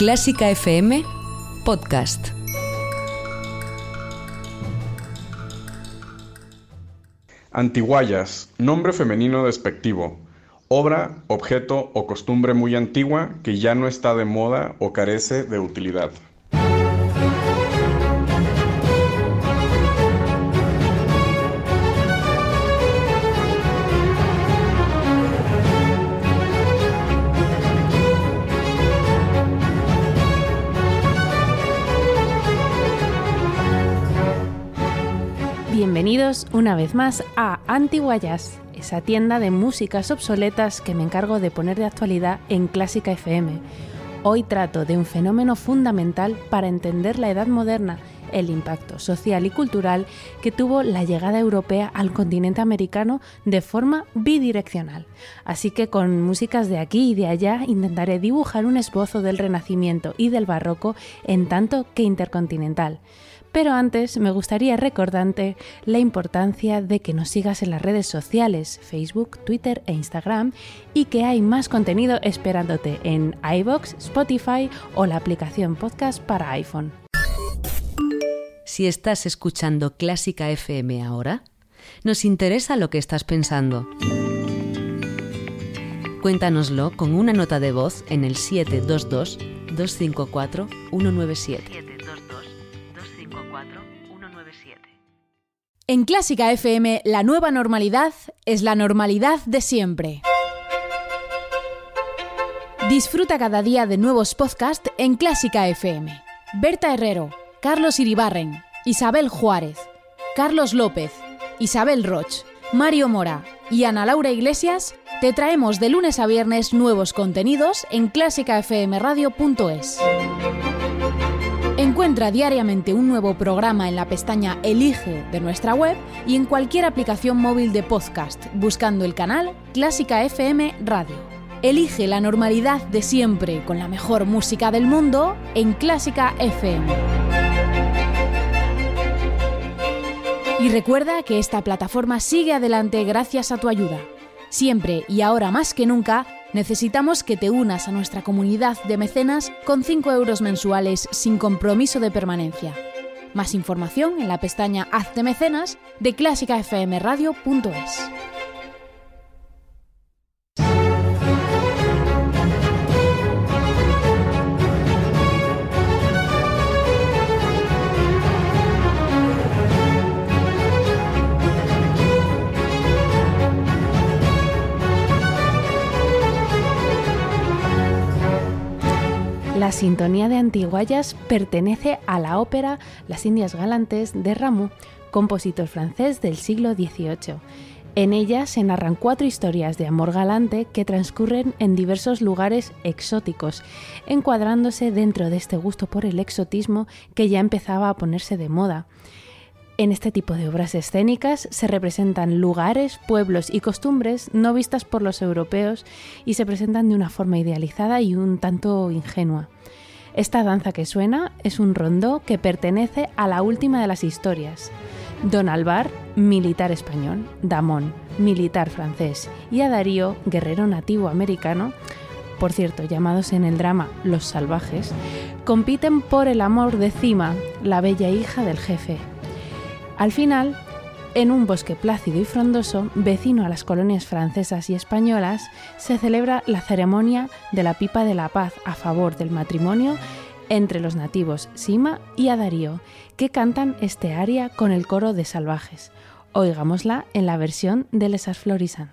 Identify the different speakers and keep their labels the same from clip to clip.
Speaker 1: Clásica FM Podcast.
Speaker 2: Antiguayas, nombre femenino despectivo. Obra, objeto o costumbre muy antigua que ya no está de moda o carece de utilidad.
Speaker 3: Bienvenidos una vez más a Antiguayas, esa tienda de músicas obsoletas que me encargo de poner de actualidad en Clásica FM. Hoy trato de un fenómeno fundamental para entender la edad moderna, el impacto social y cultural que tuvo la llegada europea al continente americano de forma bidireccional. Así que con músicas de aquí y de allá intentaré dibujar un esbozo del Renacimiento y del Barroco en tanto que intercontinental. Pero antes me gustaría recordarte la importancia de que nos sigas en las redes sociales, Facebook, Twitter e Instagram, y que hay más contenido esperándote en iBox, Spotify o la aplicación podcast para iPhone.
Speaker 1: Si estás escuchando Clásica FM ahora, nos interesa lo que estás pensando. Cuéntanoslo con una nota de voz en el 722 254 197.
Speaker 4: En Clásica FM, la nueva normalidad es la normalidad de siempre. Disfruta cada día de nuevos podcasts en Clásica FM. Berta Herrero, Carlos Iribarren, Isabel Juárez, Carlos López, Isabel Roch, Mario Mora y Ana Laura Iglesias te traemos de lunes a viernes nuevos contenidos en clásicafmradio.es. Encuentra diariamente un nuevo programa en la pestaña Elige de nuestra web y en cualquier aplicación móvil de podcast buscando el canal Clásica FM Radio. Elige la normalidad de siempre con la mejor música del mundo en Clásica FM. Y recuerda que esta plataforma sigue adelante gracias a tu ayuda. Siempre y ahora más que nunca, necesitamos que te unas a nuestra comunidad de mecenas con 5 euros mensuales sin compromiso de permanencia. Más información en la pestaña Hazte mecenas de clásicafmradio.es.
Speaker 3: La sintonía de Antiguayas pertenece a la ópera Las Indias Galantes de Rameau, compositor francés del siglo XVIII. En ella se narran cuatro historias de amor galante que transcurren en diversos lugares exóticos, encuadrándose dentro de este gusto por el exotismo que ya empezaba a ponerse de moda. En este tipo de obras escénicas se representan lugares, pueblos y costumbres no vistas por los europeos y se presentan de una forma idealizada y un tanto ingenua. Esta danza que suena es un rondó que pertenece a la última de las historias. Don Alvar, militar español, Damón, militar francés, y a Darío, guerrero nativo americano, por cierto, llamados en el drama Los Salvajes, compiten por el amor de Cima, la bella hija del jefe, al final, en un bosque plácido y frondoso, vecino a las colonias francesas y españolas, se celebra la ceremonia de la pipa de la paz a favor del matrimonio entre los nativos Sima y Adarío, que cantan este aria con el coro de salvajes. Oigámosla en la versión de Les Florisan.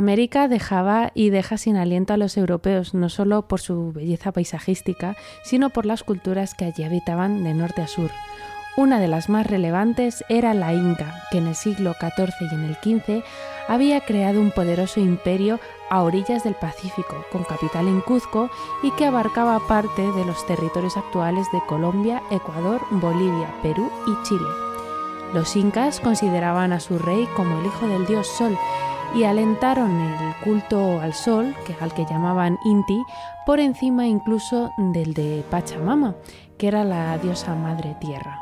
Speaker 3: América dejaba y deja sin aliento a los europeos, no solo por su belleza paisajística, sino por las culturas que allí habitaban de norte a sur. Una de las más relevantes era la Inca, que en el siglo XIV y en el XV había creado un poderoso imperio a orillas del Pacífico, con capital en Cuzco y que abarcaba parte de los territorios actuales de Colombia, Ecuador, Bolivia, Perú y Chile. Los incas consideraban a su rey como el hijo del dios Sol y alentaron el culto al sol, que al que llamaban Inti, por encima incluso del de Pachamama, que era la diosa madre tierra.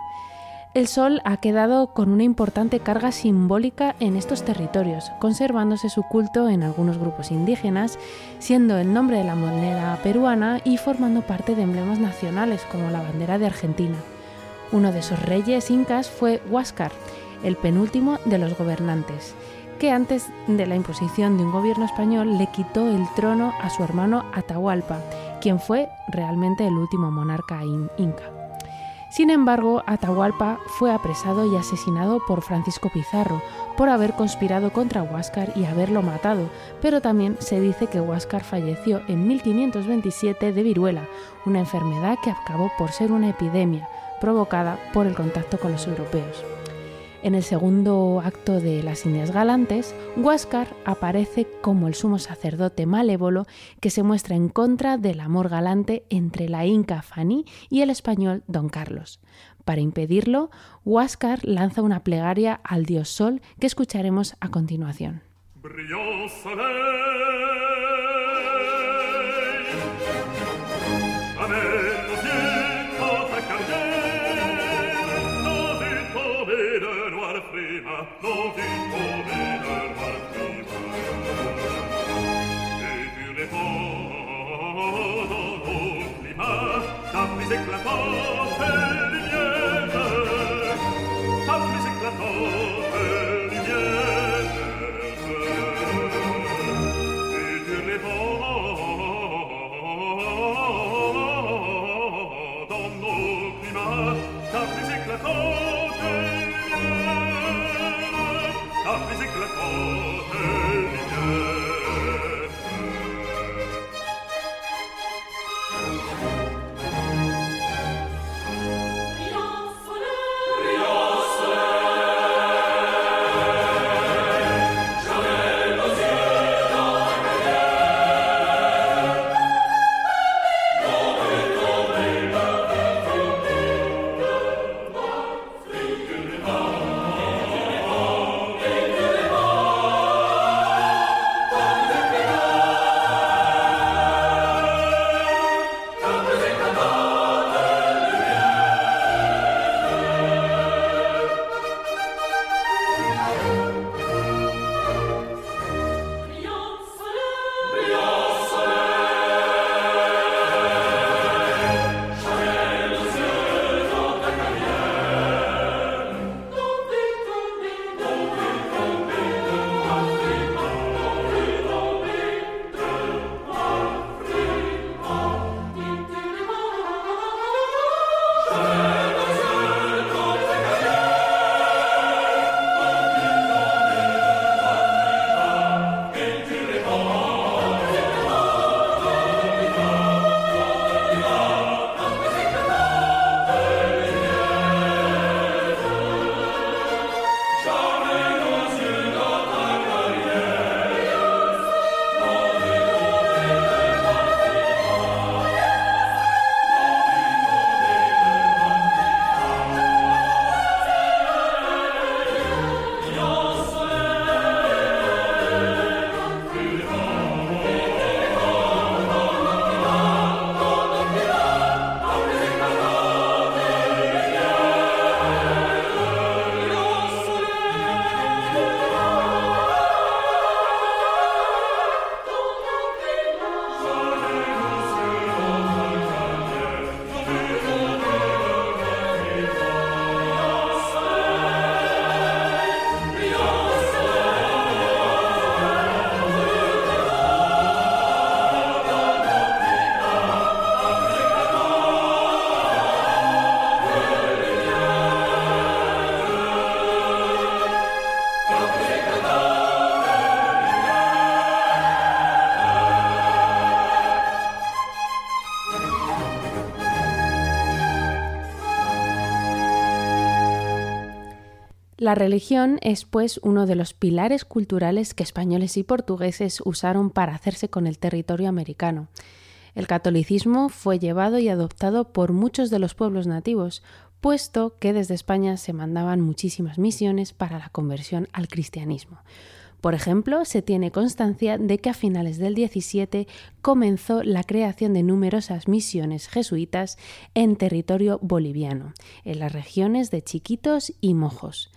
Speaker 3: El sol ha quedado con una importante carga simbólica en estos territorios, conservándose su culto en algunos grupos indígenas, siendo el nombre de la moneda peruana y formando parte de emblemas nacionales como la bandera de Argentina. Uno de esos reyes incas fue Huáscar, el penúltimo de los gobernantes, que antes de la imposición de un gobierno español le quitó el trono a su hermano Atahualpa, quien fue realmente el último monarca inca. Sin embargo, Atahualpa fue apresado y asesinado por Francisco Pizarro por haber conspirado contra Huáscar y haberlo matado, pero también se dice que Huáscar falleció en 1527 de viruela, una enfermedad que acabó por ser una epidemia provocada por el contacto con los europeos. En el segundo acto de Las Indias Galantes, Huáscar aparece como el sumo sacerdote malévolo que se muestra en contra del amor galante entre la inca Fanny y el español Don Carlos. Para impedirlo, Huáscar lanza una plegaria al dios Sol que escucharemos a continuación. a more. La religión es pues uno de los pilares culturales que españoles y portugueses usaron para hacerse con el territorio americano. El catolicismo fue llevado y adoptado por muchos de los pueblos nativos, puesto que desde España se mandaban muchísimas misiones para la conversión al cristianismo. Por ejemplo, se tiene constancia de que a finales del 17 comenzó la creación de numerosas misiones jesuitas en territorio boliviano, en las regiones de Chiquitos y Mojos.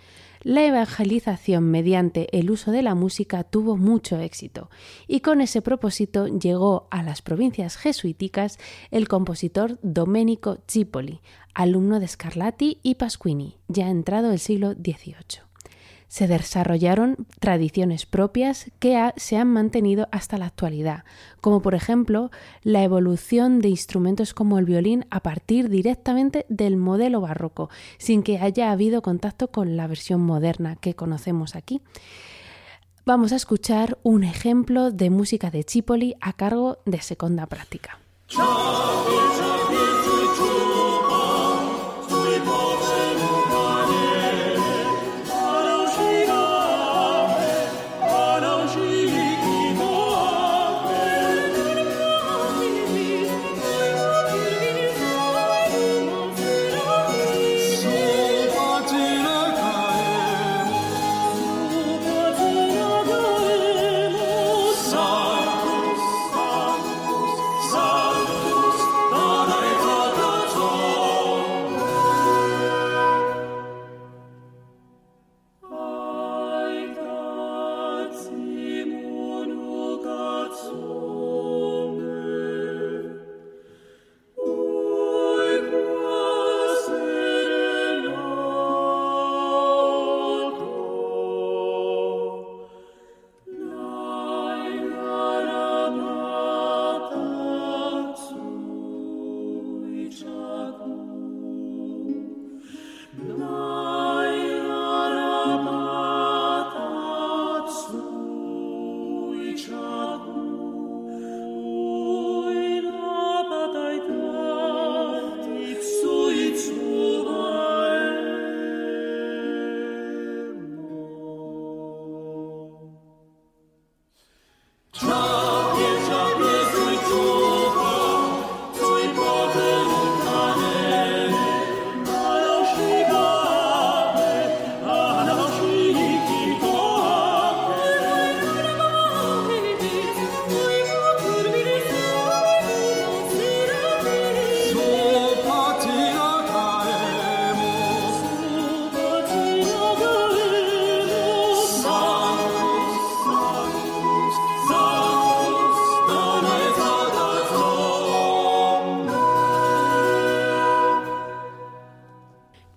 Speaker 3: La evangelización mediante el uso de la música tuvo mucho éxito y con ese propósito llegó a las provincias jesuíticas el compositor Domenico Cipoli, alumno de Scarlatti y Pasquini, ya entrado el siglo XVIII se desarrollaron tradiciones propias que se han mantenido hasta la actualidad, como por ejemplo la evolución de instrumentos como el violín a partir directamente del modelo barroco, sin que haya habido contacto con la versión moderna que conocemos aquí. Vamos a escuchar un ejemplo de música de Chipoli a cargo de Seconda Práctica.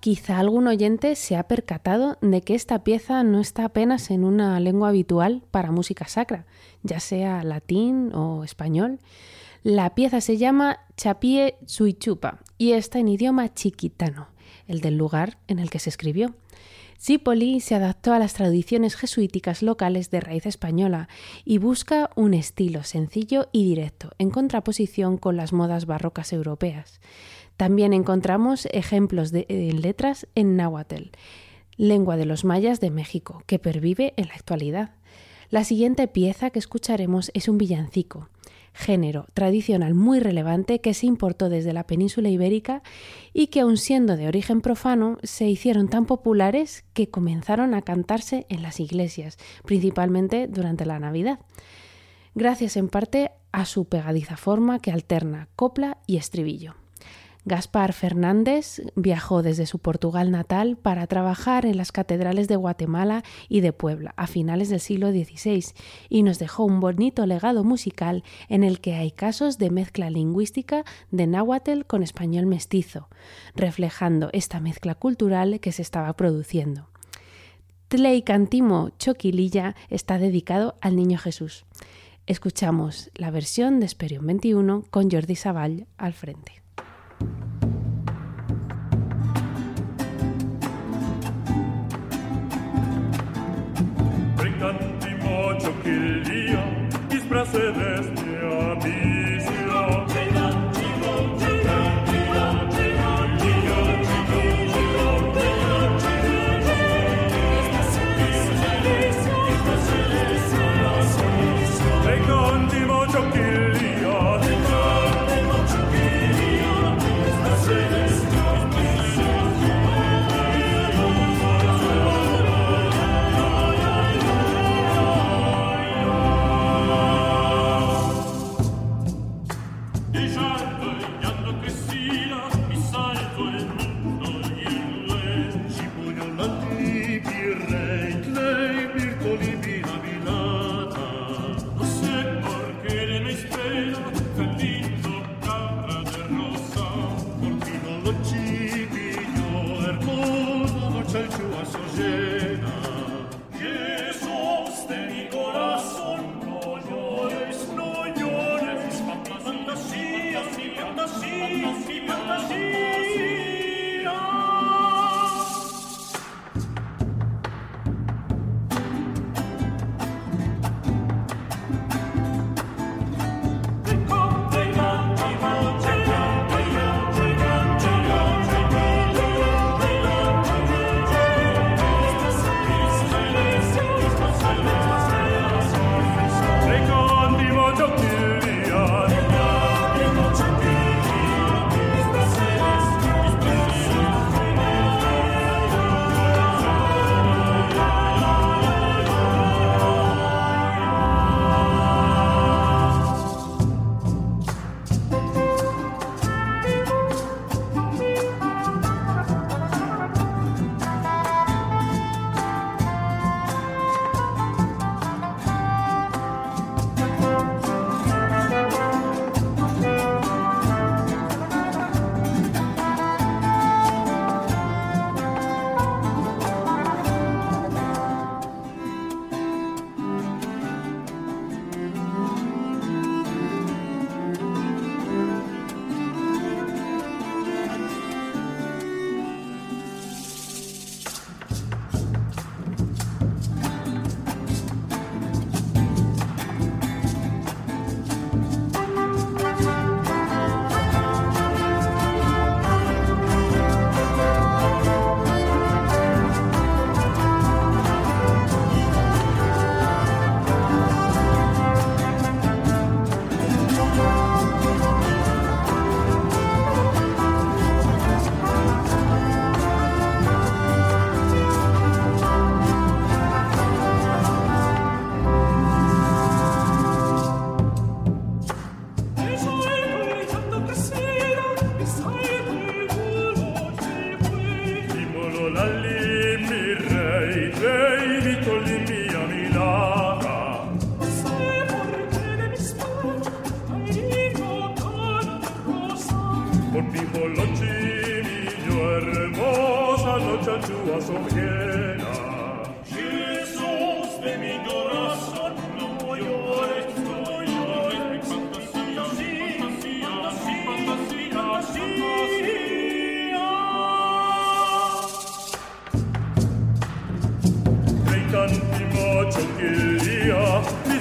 Speaker 3: Quizá algún oyente se ha percatado de que esta pieza no está apenas en una lengua habitual para música sacra, ya sea latín o español. La pieza se llama Chapie Suichupa y está en idioma chiquitano, el del lugar en el que se escribió. Cipoli se adaptó a las tradiciones jesuíticas locales de raíz española y busca un estilo sencillo y directo, en contraposición con las modas barrocas europeas. También encontramos ejemplos de letras en náhuatl, lengua de los mayas de México, que pervive en la actualidad. La siguiente pieza que escucharemos es un villancico, género tradicional muy relevante que se importó desde la península ibérica y que aun siendo de origen profano se hicieron tan populares que comenzaron a cantarse en las iglesias, principalmente durante la Navidad, gracias en parte a su pegadiza forma que alterna copla y estribillo. Gaspar Fernández viajó desde su Portugal natal para trabajar en las catedrales de Guatemala y de Puebla a finales del siglo XVI y nos dejó un bonito legado musical en el que hay casos de mezcla lingüística de náhuatl con español mestizo, reflejando esta mezcla cultural que se estaba produciendo. Tley Cantimo Choquililla está dedicado al Niño Jesús. Escuchamos la versión de Esperión 21 con Jordi Savall al frente.
Speaker 5: aquel día disfracé de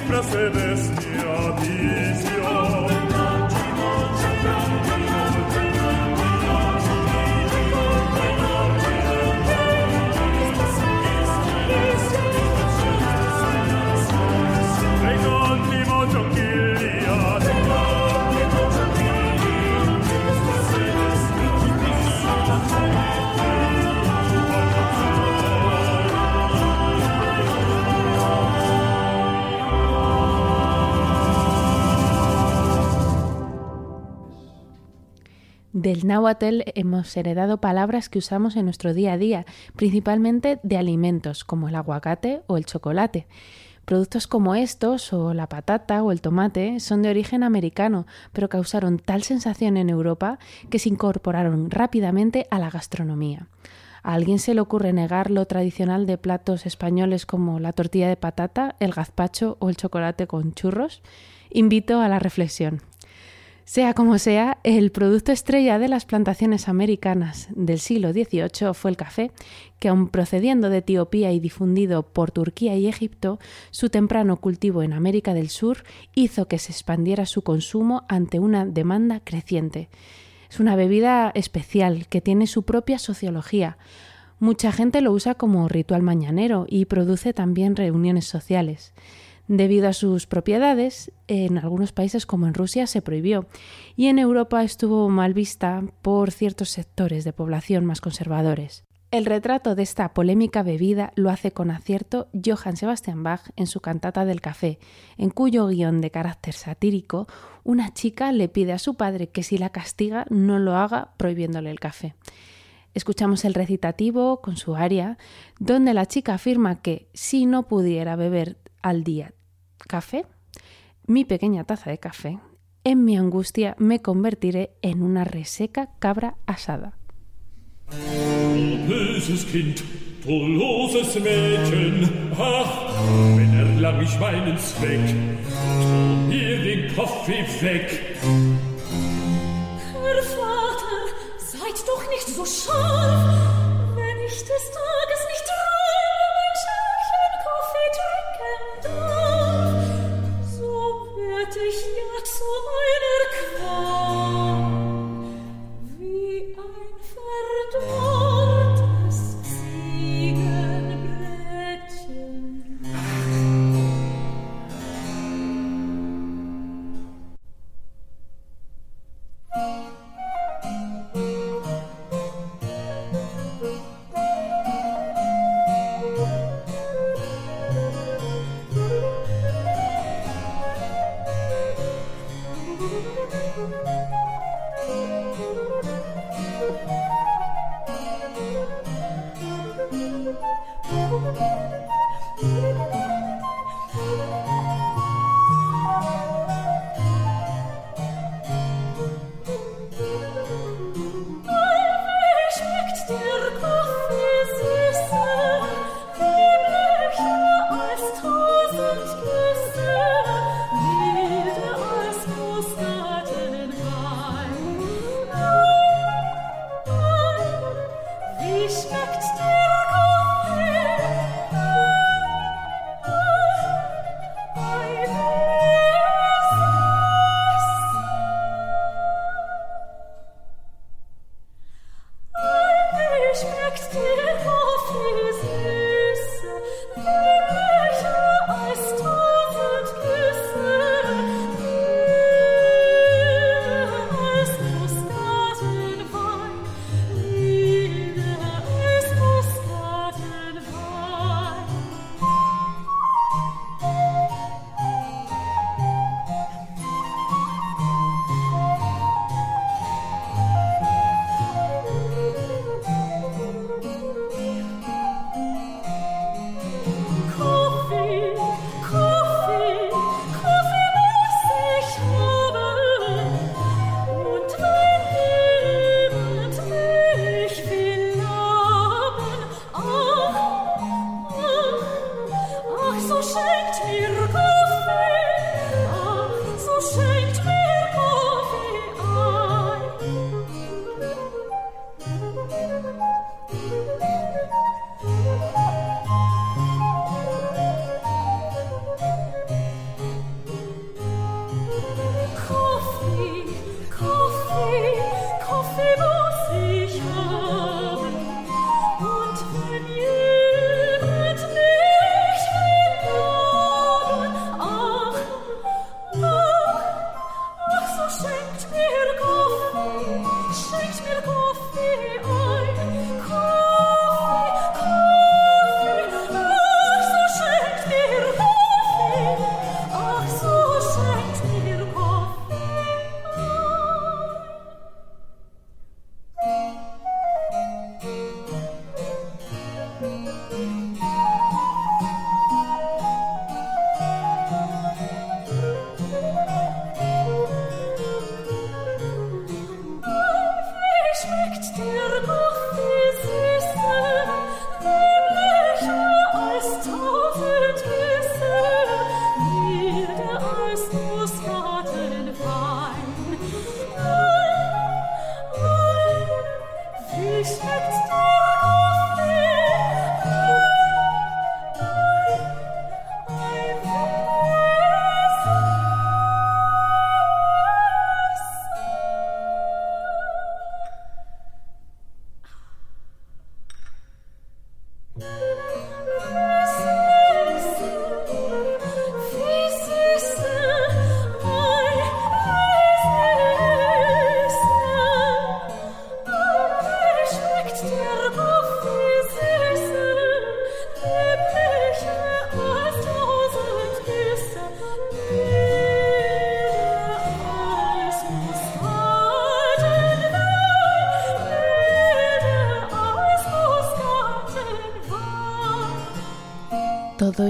Speaker 5: lia disprase
Speaker 3: Del náhuatl hemos heredado palabras que usamos en nuestro día a día, principalmente de alimentos como el aguacate o el chocolate. Productos como estos, o la patata o el tomate, son de origen americano, pero causaron tal sensación en Europa que se incorporaron rápidamente a la gastronomía. ¿A alguien se le ocurre negar lo tradicional de platos españoles como la tortilla de patata, el gazpacho o el chocolate con churros? Invito a la reflexión. Sea como sea, el producto estrella de las plantaciones americanas del siglo XVIII fue el café, que aun procediendo de Etiopía y difundido por Turquía y Egipto, su temprano cultivo en América del Sur hizo que se expandiera su consumo ante una demanda creciente. Es una bebida especial que tiene su propia sociología. Mucha gente lo usa como ritual mañanero y produce también reuniones sociales. Debido a sus propiedades, en algunos países como en Rusia se prohibió y en Europa estuvo mal vista por ciertos sectores de población más conservadores. El retrato de esta polémica bebida lo hace con acierto Johann Sebastian Bach en su cantata del café, en cuyo guion de carácter satírico, una chica le pide a su padre que si la castiga no lo haga prohibiéndole el café. Escuchamos el recitativo con su aria, donde la chica afirma que si no pudiera beber al día café, mi pequeña taza de café, en mi angustia me convertiré en una reseca cabra asada.
Speaker 5: Du böses Kind, du loses Mädchen, ach, wenn erlang ich meinen Zweck, tu mir den Kaffee weg.
Speaker 6: Herr Vater, seid doch nicht so scharf, wenn ich des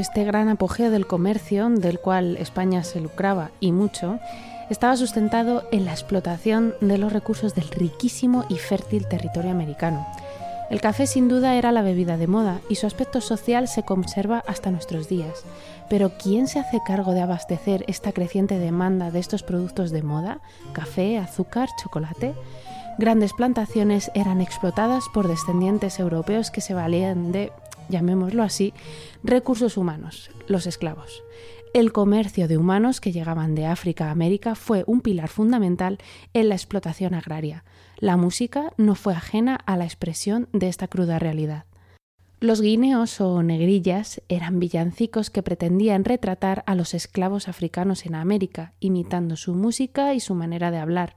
Speaker 3: Este gran apogeo del comercio, del cual España se lucraba y mucho, estaba sustentado en la explotación de los recursos del riquísimo y fértil territorio americano. El café sin duda era la bebida de moda y su aspecto social se conserva hasta nuestros días. Pero ¿quién se hace cargo de abastecer esta creciente demanda de estos productos de moda? Café, azúcar, chocolate. Grandes plantaciones eran explotadas por descendientes europeos que se valían de, llamémoslo así, recursos humanos, los esclavos. El comercio de humanos que llegaban de África a América fue un pilar fundamental en la explotación agraria. La música no fue ajena a la expresión de esta cruda realidad. Los guineos o negrillas eran villancicos que pretendían retratar a los esclavos africanos en América, imitando su música y su manera de hablar,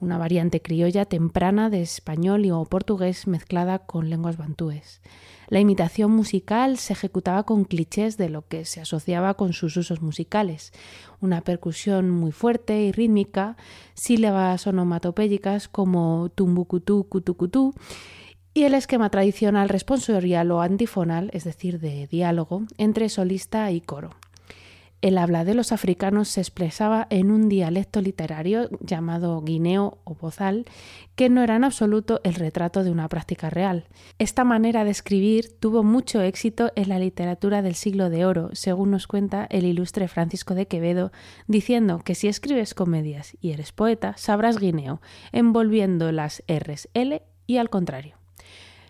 Speaker 3: una variante criolla temprana de español y o portugués mezclada con lenguas bantúes. La imitación musical se ejecutaba con clichés de lo que se asociaba con sus usos musicales, una percusión muy fuerte y rítmica, sílabas onomatopéyicas como tumbucutú, cutucutú, y el esquema tradicional responsorial o antifonal, es decir, de diálogo, entre solista y coro. El habla de los africanos se expresaba en un dialecto literario llamado guineo o bozal, que no era en absoluto el retrato de una práctica real. Esta manera de escribir tuvo mucho éxito en la literatura del siglo de oro, según nos cuenta el ilustre Francisco de Quevedo, diciendo que si escribes comedias y eres poeta, sabrás guineo, envolviendo las R's L y al contrario.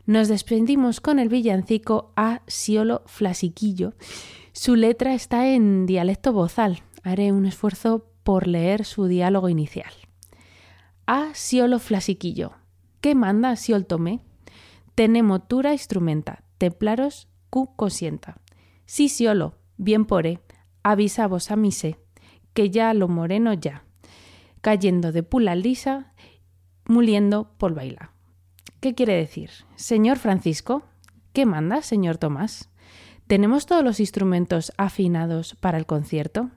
Speaker 3: Nos desprendimos con el villancico a Siolo Flasiquillo, su letra está en dialecto bozal. Haré un esfuerzo por leer su diálogo inicial. A siolo flasiquillo. ¿Qué manda siol tomé? Tenemotura instrumenta. Templaros cu cosienta. Sí siolo, bien poré. Avisa vos a sé, Que ya lo moreno ya. Cayendo de pula lisa, muliendo por baila. ¿Qué quiere decir? Señor Francisco, ¿qué manda, señor Tomás? ¿Tenemos todos los instrumentos afinados para el concierto?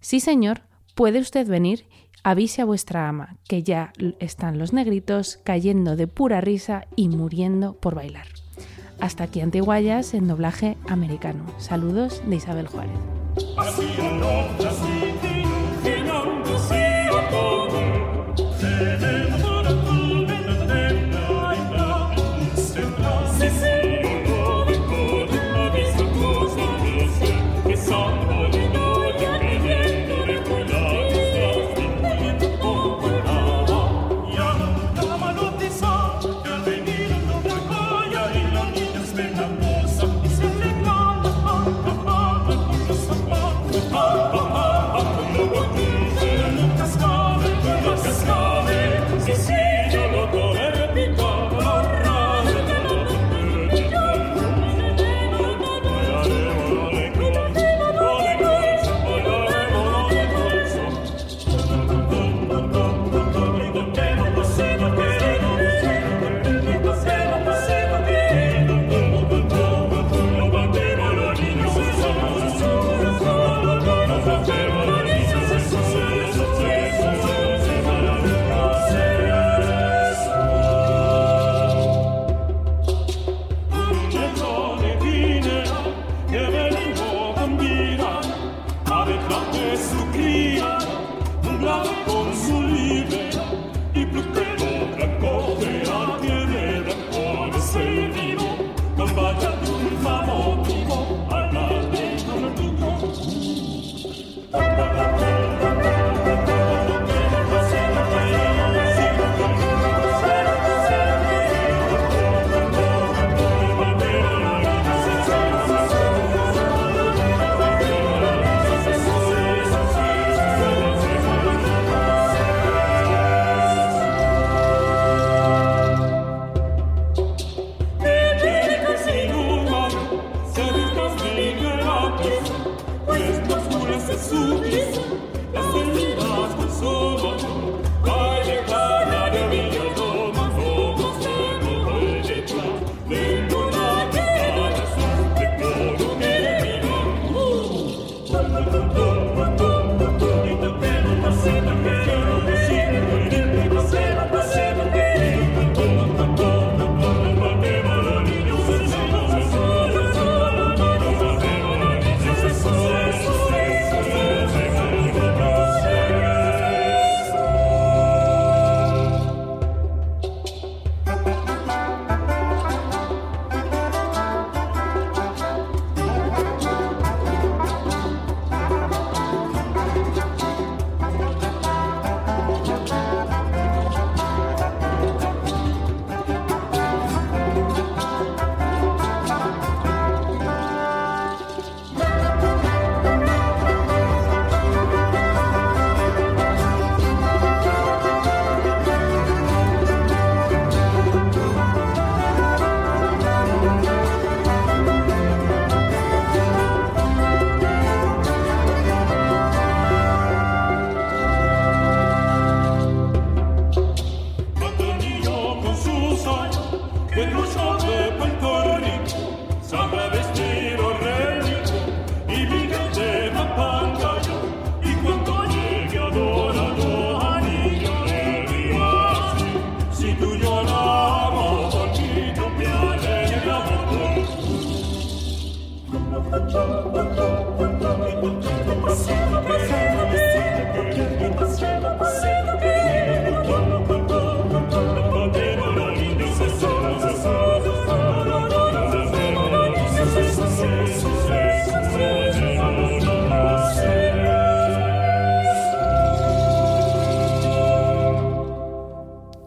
Speaker 3: Sí, señor, puede usted venir. Avise a vuestra ama que ya están los negritos cayendo de pura risa y muriendo por bailar. Hasta aquí Antiguayas en doblaje americano. Saludos de Isabel Juárez.